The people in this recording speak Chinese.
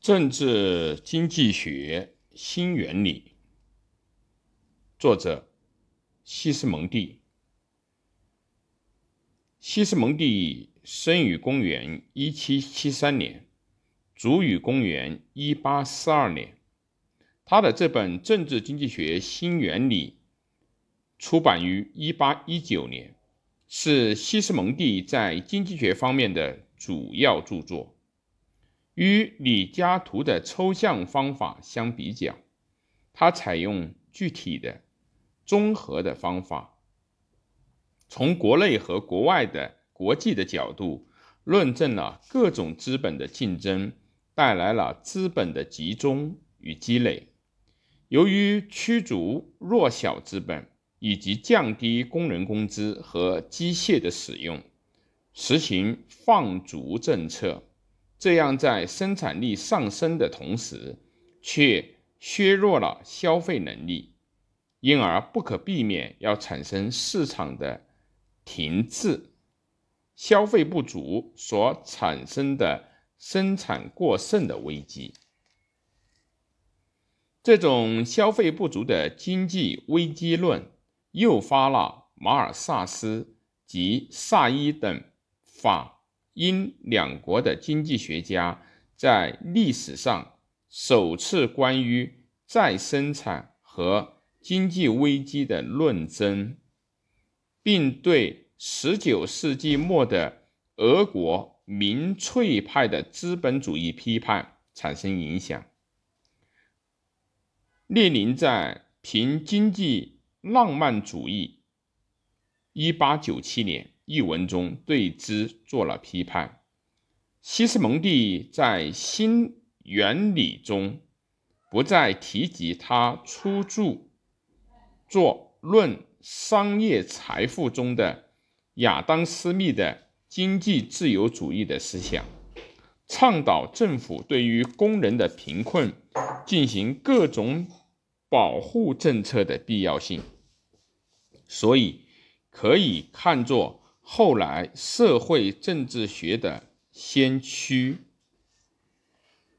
政治经济学新原理，作者西斯蒙蒂。西斯蒙蒂生于公元一七七三年，卒于公元一八四二年。他的这本《政治经济学新原理》出版于一八一九年，是西斯蒙蒂在经济学方面的主要著作。与李嘉图的抽象方法相比较，他采用具体的、综合的方法，从国内和国外的国际的角度论证了各种资本的竞争带来了资本的集中与积累。由于驱逐弱小资本以及降低工人工资和机械的使用，实行放逐政策。这样，在生产力上升的同时，却削弱了消费能力，因而不可避免要产生市场的停滞、消费不足所产生的生产过剩的危机。这种消费不足的经济危机论，诱发了马尔萨斯及萨伊等法。英两国的经济学家在历史上首次关于再生产和经济危机的论争，并对19世纪末的俄国民粹派的资本主义批判产生影响。列宁在《凭经济浪漫主义》（1897 年）。一文中对之做了批判。西斯蒙蒂在新原理中不再提及他出著作《论商业财富》中的亚当·斯密的经济自由主义的思想，倡导政府对于工人的贫困进行各种保护政策的必要性，所以可以看作。后来，社会政治学的先驱。